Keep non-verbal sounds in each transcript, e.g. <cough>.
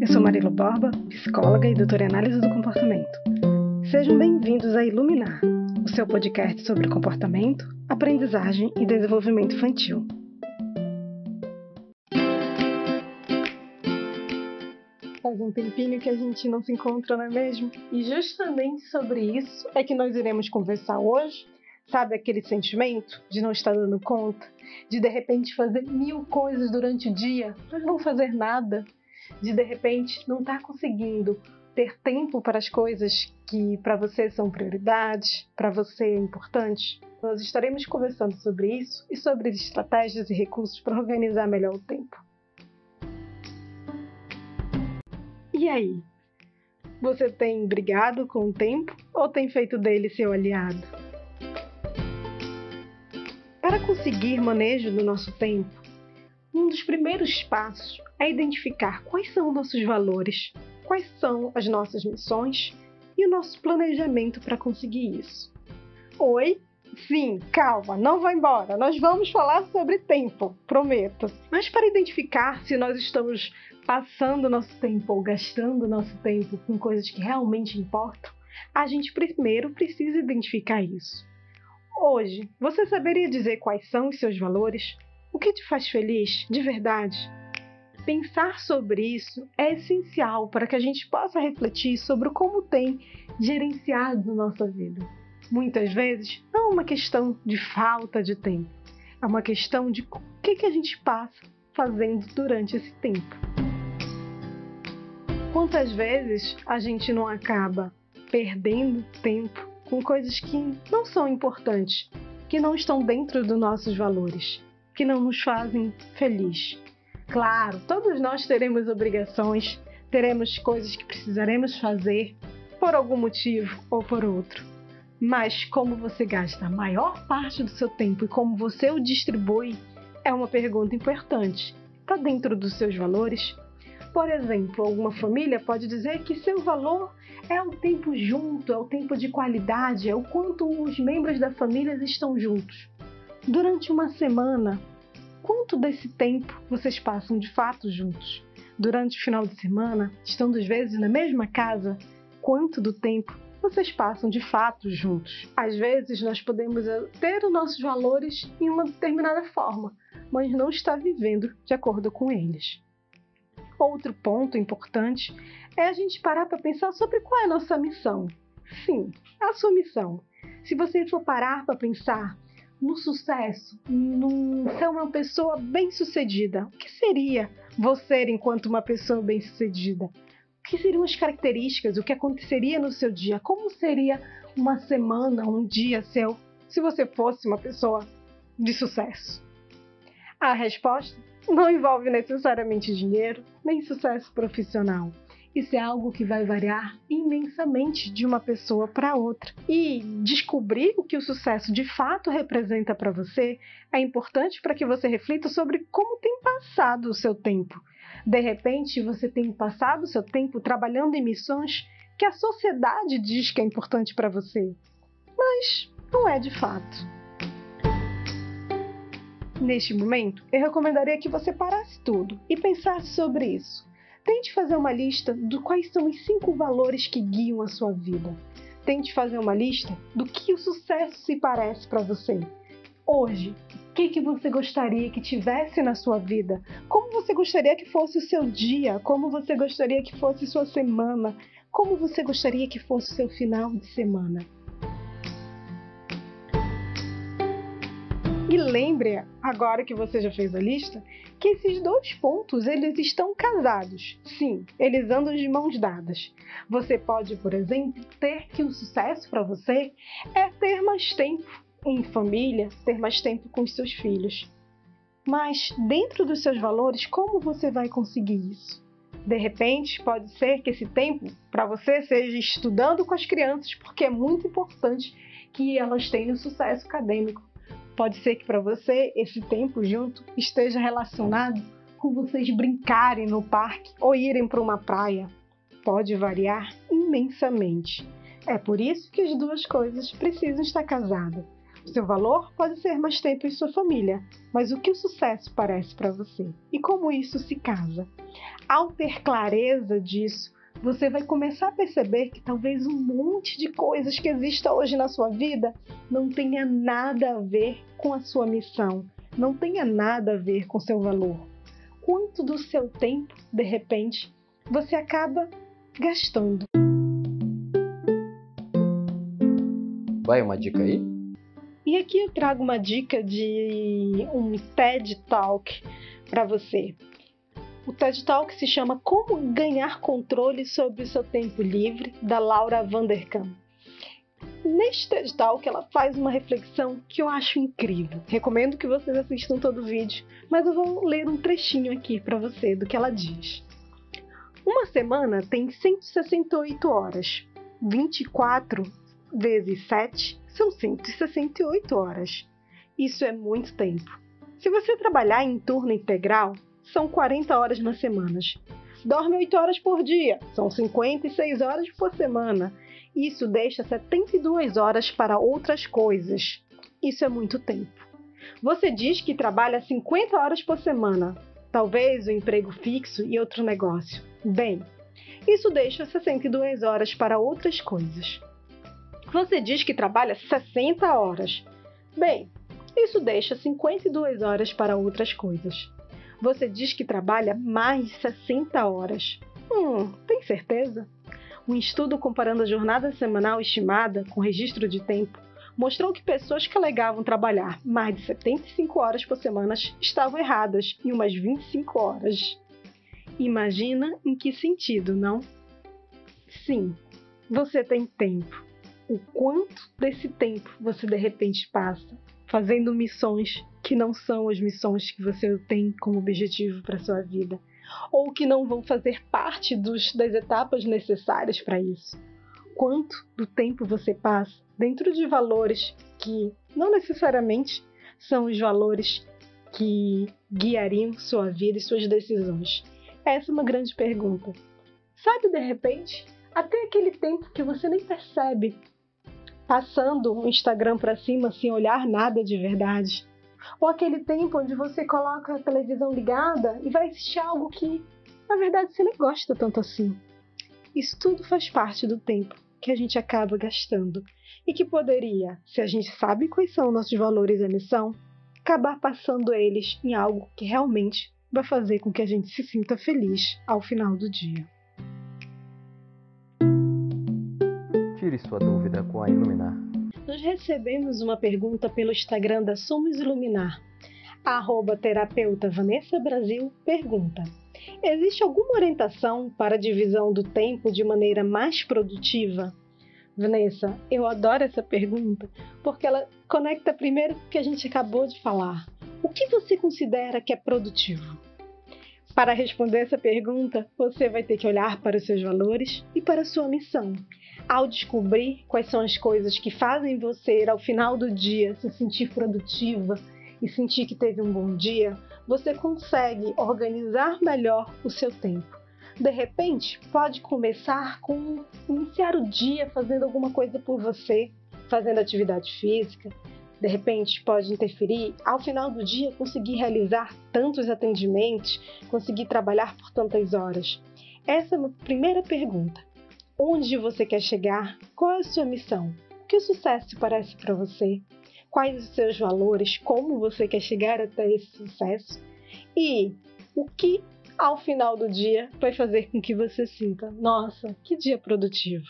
Eu sou Marilo Borba, psicóloga e doutora em análise do comportamento. Sejam bem-vindos a Iluminar, o seu podcast sobre comportamento, aprendizagem e desenvolvimento infantil. Faz um tempinho que a gente não se encontra, não é mesmo? E justamente sobre isso é que nós iremos conversar hoje. Sabe aquele sentimento de não estar dando conta? De de repente fazer mil coisas durante o dia, mas não fazer nada? De de repente não estar conseguindo ter tempo para as coisas que para você são prioridades, para você é importante? Nós estaremos conversando sobre isso e sobre estratégias e recursos para organizar melhor o tempo. E aí? Você tem brigado com o tempo ou tem feito dele seu aliado? Para conseguir manejo do nosso tempo, um dos primeiros passos é identificar quais são nossos valores, quais são as nossas missões e o nosso planejamento para conseguir isso. Oi? Sim, calma, não vá embora. Nós vamos falar sobre tempo, prometo. Mas para identificar se nós estamos passando nosso tempo ou gastando nosso tempo com coisas que realmente importam, a gente primeiro precisa identificar isso. Hoje, você saberia dizer quais são os seus valores? O que te faz feliz de verdade? Pensar sobre isso é essencial para que a gente possa refletir sobre como tem gerenciado nossa vida. Muitas vezes não é uma questão de falta de tempo, é uma questão de o que, que a gente passa fazendo durante esse tempo. Quantas vezes a gente não acaba perdendo tempo com coisas que não são importantes, que não estão dentro dos nossos valores, que não nos fazem feliz? Claro, todos nós teremos obrigações, teremos coisas que precisaremos fazer por algum motivo ou por outro. Mas como você gasta a maior parte do seu tempo e como você o distribui é uma pergunta importante. Está dentro dos seus valores? Por exemplo, alguma família pode dizer que seu valor é o tempo junto, é o tempo de qualidade, é o quanto os membros da família estão juntos. Durante uma semana, quanto desse tempo vocês passam de fato juntos? Durante o final de semana, estando às vezes na mesma casa, quanto do tempo vocês passam de fato juntos? Às vezes nós podemos ter os nossos valores em uma determinada forma, mas não estar vivendo de acordo com eles. Outro ponto importante é a gente parar para pensar sobre qual é a nossa missão. Sim, a sua missão. Se você for parar para pensar no sucesso, num ser uma pessoa bem-sucedida, o que seria você enquanto uma pessoa bem-sucedida? O que seriam as características? O que aconteceria no seu dia? Como seria uma semana, um dia seu, se você fosse uma pessoa de sucesso? A resposta não envolve necessariamente dinheiro nem sucesso profissional. Isso é algo que vai variar imensamente de uma pessoa para outra. E descobrir o que o sucesso de fato representa para você é importante para que você reflita sobre como tem passado o seu tempo. De repente, você tem passado o seu tempo trabalhando em missões que a sociedade diz que é importante para você, mas não é de fato. Neste momento, eu recomendaria que você parasse tudo e pensasse sobre isso. Tente fazer uma lista de quais são os cinco valores que guiam a sua vida. Tente fazer uma lista do que o sucesso se parece para você. Hoje, o que, que você gostaria que tivesse na sua vida? Como você gostaria que fosse o seu dia? Como você gostaria que fosse sua semana? Como você gostaria que fosse o seu final de semana? E lembre, agora que você já fez a lista, que esses dois pontos eles estão casados. Sim, eles andam de mãos dadas. Você pode, por exemplo, ter que o sucesso para você é ter mais tempo em família, ter mais tempo com os seus filhos. Mas dentro dos seus valores, como você vai conseguir isso? De repente, pode ser que esse tempo para você seja estudando com as crianças, porque é muito importante que elas tenham sucesso acadêmico Pode ser que para você esse tempo junto esteja relacionado com vocês brincarem no parque ou irem para uma praia. Pode variar imensamente. É por isso que as duas coisas precisam estar casadas. Seu valor pode ser mais tempo em sua família, mas o que o sucesso parece para você? E como isso se casa? Ao ter clareza disso, você vai começar a perceber que talvez um monte de coisas que exista hoje na sua vida não tenha nada a ver com a sua missão, não tenha nada a ver com seu valor. Quanto do seu tempo, de repente, você acaba gastando? Vai uma dica aí? E aqui eu trago uma dica de um TED Talk para você. O TED Talk se chama Como Ganhar Controle sobre o Seu Tempo Livre, da Laura Vanderkam. Neste TED Talk, ela faz uma reflexão que eu acho incrível. Recomendo que vocês assistam todo o vídeo, mas eu vou ler um trechinho aqui para você do que ela diz. Uma semana tem 168 horas. 24 vezes 7 são 168 horas. Isso é muito tempo. Se você trabalhar em turno integral, são 40 horas nas semanas. Dorme 8 horas por dia, são 56 horas por semana. Isso deixa 72 horas para outras coisas. Isso é muito tempo. Você diz que trabalha 50 horas por semana, talvez o um emprego fixo e outro negócio. Bem, isso deixa 62 horas para outras coisas. Você diz que trabalha 60 horas. Bem, isso deixa 52 horas para outras coisas. Você diz que trabalha mais 60 horas. Hum, tem certeza? Um estudo comparando a jornada semanal estimada com registro de tempo mostrou que pessoas que alegavam trabalhar mais de 75 horas por semana estavam erradas em umas 25 horas. Imagina em que sentido, não? Sim, você tem tempo. O quanto desse tempo você de repente passa fazendo missões que não são as missões que você tem como objetivo para sua vida, ou que não vão fazer parte dos, das etapas necessárias para isso. Quanto do tempo você passa dentro de valores que não necessariamente são os valores que guiariam sua vida e suas decisões? Essa é uma grande pergunta. Sabe, de repente, até aquele tempo que você nem percebe passando o Instagram para cima sem olhar nada de verdade. Ou aquele tempo onde você coloca a televisão ligada e vai assistir algo que, na verdade, você nem gosta tanto assim. Isso tudo faz parte do tempo que a gente acaba gastando e que poderia, se a gente sabe quais são nossos valores e missão, acabar passando eles em algo que realmente vai fazer com que a gente se sinta feliz ao final do dia. Tire sua dúvida com a Iluminar. Nós recebemos uma pergunta pelo Instagram da Somos Iluminar. A arroba terapeuta Vanessa Brasil pergunta: Existe alguma orientação para a divisão do tempo de maneira mais produtiva? Vanessa, eu adoro essa pergunta porque ela conecta primeiro o que a gente acabou de falar. O que você considera que é produtivo? Para responder essa pergunta, você vai ter que olhar para os seus valores e para a sua missão ao descobrir quais são as coisas que fazem você, ao final do dia, se sentir produtiva e sentir que teve um bom dia, você consegue organizar melhor o seu tempo. De repente, pode começar com iniciar o dia fazendo alguma coisa por você, fazendo atividade física. De repente, pode interferir ao final do dia conseguir realizar tantos atendimentos, conseguir trabalhar por tantas horas. Essa é a primeira pergunta. Onde você quer chegar? Qual é a sua missão? O que o sucesso parece para você? Quais os seus valores? Como você quer chegar até esse sucesso? E o que ao final do dia vai fazer com que você sinta: nossa, que dia produtivo!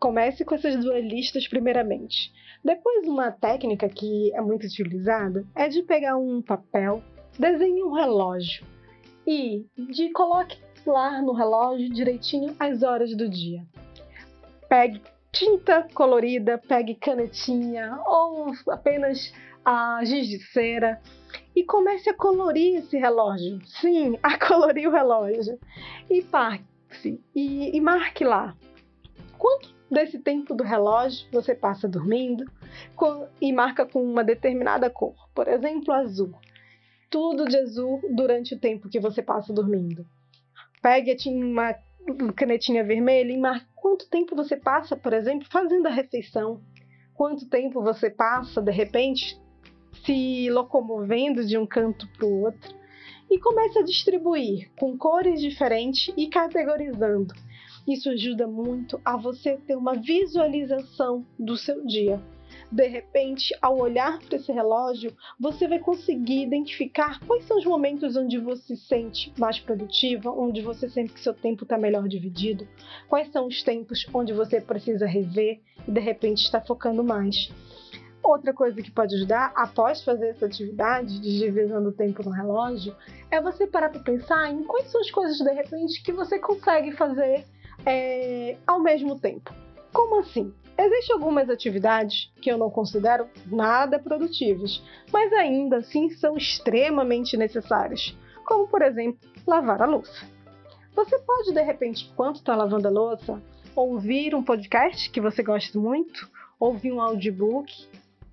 Comece com essas duas listas primeiramente. Depois, uma técnica que é muito utilizada é de pegar um papel, desenhe um relógio e de coloque lá no relógio direitinho as horas do dia. Pegue tinta colorida, pegue canetinha ou apenas a giz de cera e comece a colorir esse relógio. Sim, <laughs> a colorir o relógio. E passe e, e marque lá quanto desse tempo do relógio você passa dormindo e marca com uma determinada cor, por exemplo, azul. Tudo de azul durante o tempo que você passa dormindo pegue uma, canetinha vermelha e marque quanto tempo você passa, por exemplo, fazendo a refeição. Quanto tempo você passa, de repente, se locomovendo de um canto para o outro. E comece a distribuir com cores diferentes e categorizando. Isso ajuda muito a você ter uma visualização do seu dia de repente, ao olhar para esse relógio, você vai conseguir identificar quais são os momentos onde você se sente mais produtiva, onde você sente que seu tempo está melhor dividido, quais são os tempos onde você precisa rever e de repente está focando mais. Outra coisa que pode ajudar, após fazer essa atividade de divisão do tempo no relógio, é você parar para pensar em quais são as coisas de repente que você consegue fazer é, ao mesmo tempo. Como assim? Existem algumas atividades que eu não considero nada produtivas, mas ainda assim são extremamente necessárias, como por exemplo lavar a louça. Você pode de repente, enquanto está lavando a louça, ouvir um podcast que você gosta muito, ouvir um audiobook,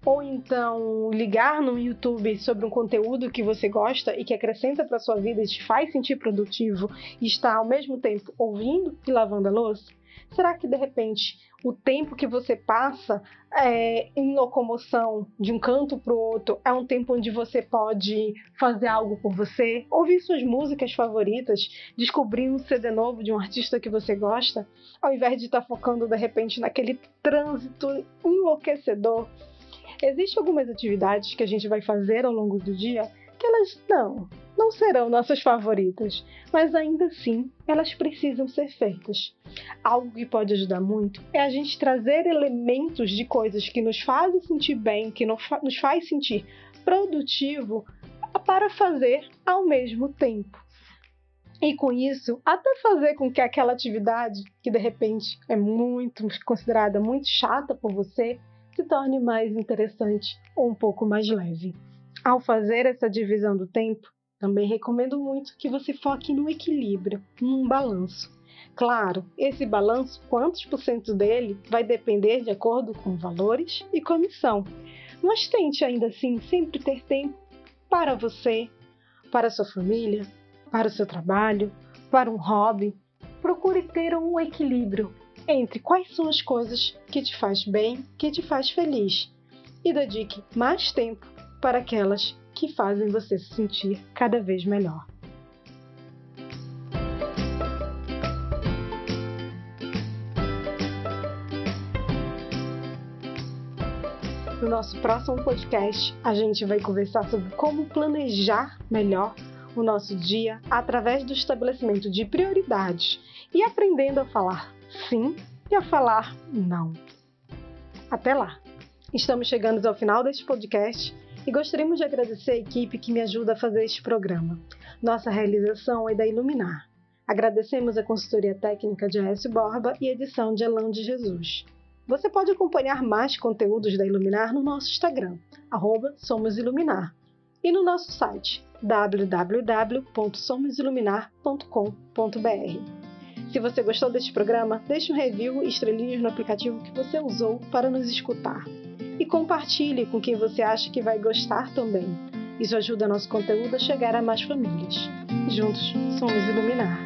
ou então ligar no YouTube sobre um conteúdo que você gosta e que acrescenta para sua vida e te faz sentir produtivo e está ao mesmo tempo ouvindo e lavando a louça? Será que de repente o tempo que você passa é, em locomoção de um canto para o outro é um tempo onde você pode fazer algo por você, ouvir suas músicas favoritas, descobrir um CD novo de um artista que você gosta, ao invés de estar tá focando de repente naquele trânsito enlouquecedor? Existem algumas atividades que a gente vai fazer ao longo do dia que elas não, não serão nossas favoritas, mas ainda assim elas precisam ser feitas. Algo que pode ajudar muito é a gente trazer elementos de coisas que nos fazem sentir bem, que nos faz sentir produtivo para fazer ao mesmo tempo. E com isso, até fazer com que aquela atividade, que de repente é muito considerada muito chata por você, se torne mais interessante ou um pouco mais leve. Ao fazer essa divisão do tempo, também recomendo muito que você foque no equilíbrio, num balanço. Claro, esse balanço, quantos por cento dele, vai depender de acordo com valores e comissão. Mas tente ainda assim sempre ter tempo para você, para sua família, para o seu trabalho, para um hobby. Procure ter um equilíbrio entre quais são as coisas que te faz bem, que te faz feliz e dedique mais tempo para aquelas que fazem você se sentir cada vez melhor. No nosso próximo podcast, a gente vai conversar sobre como planejar melhor o nosso dia através do estabelecimento de prioridades e aprendendo a falar sim e a falar não. Até lá! Estamos chegando ao final deste podcast e gostaríamos de agradecer a equipe que me ajuda a fazer este programa. Nossa realização é da Iluminar. Agradecemos a consultoria técnica de Aécio Borba e edição de Elão de Jesus. Você pode acompanhar mais conteúdos da Iluminar no nosso Instagram, @somosiluminar, e no nosso site www.somosiluminar.com.br. Se você gostou deste programa, deixe um review e estrelinhas no aplicativo que você usou para nos escutar e compartilhe com quem você acha que vai gostar também. Isso ajuda nosso conteúdo a chegar a mais famílias. Juntos somos iluminar.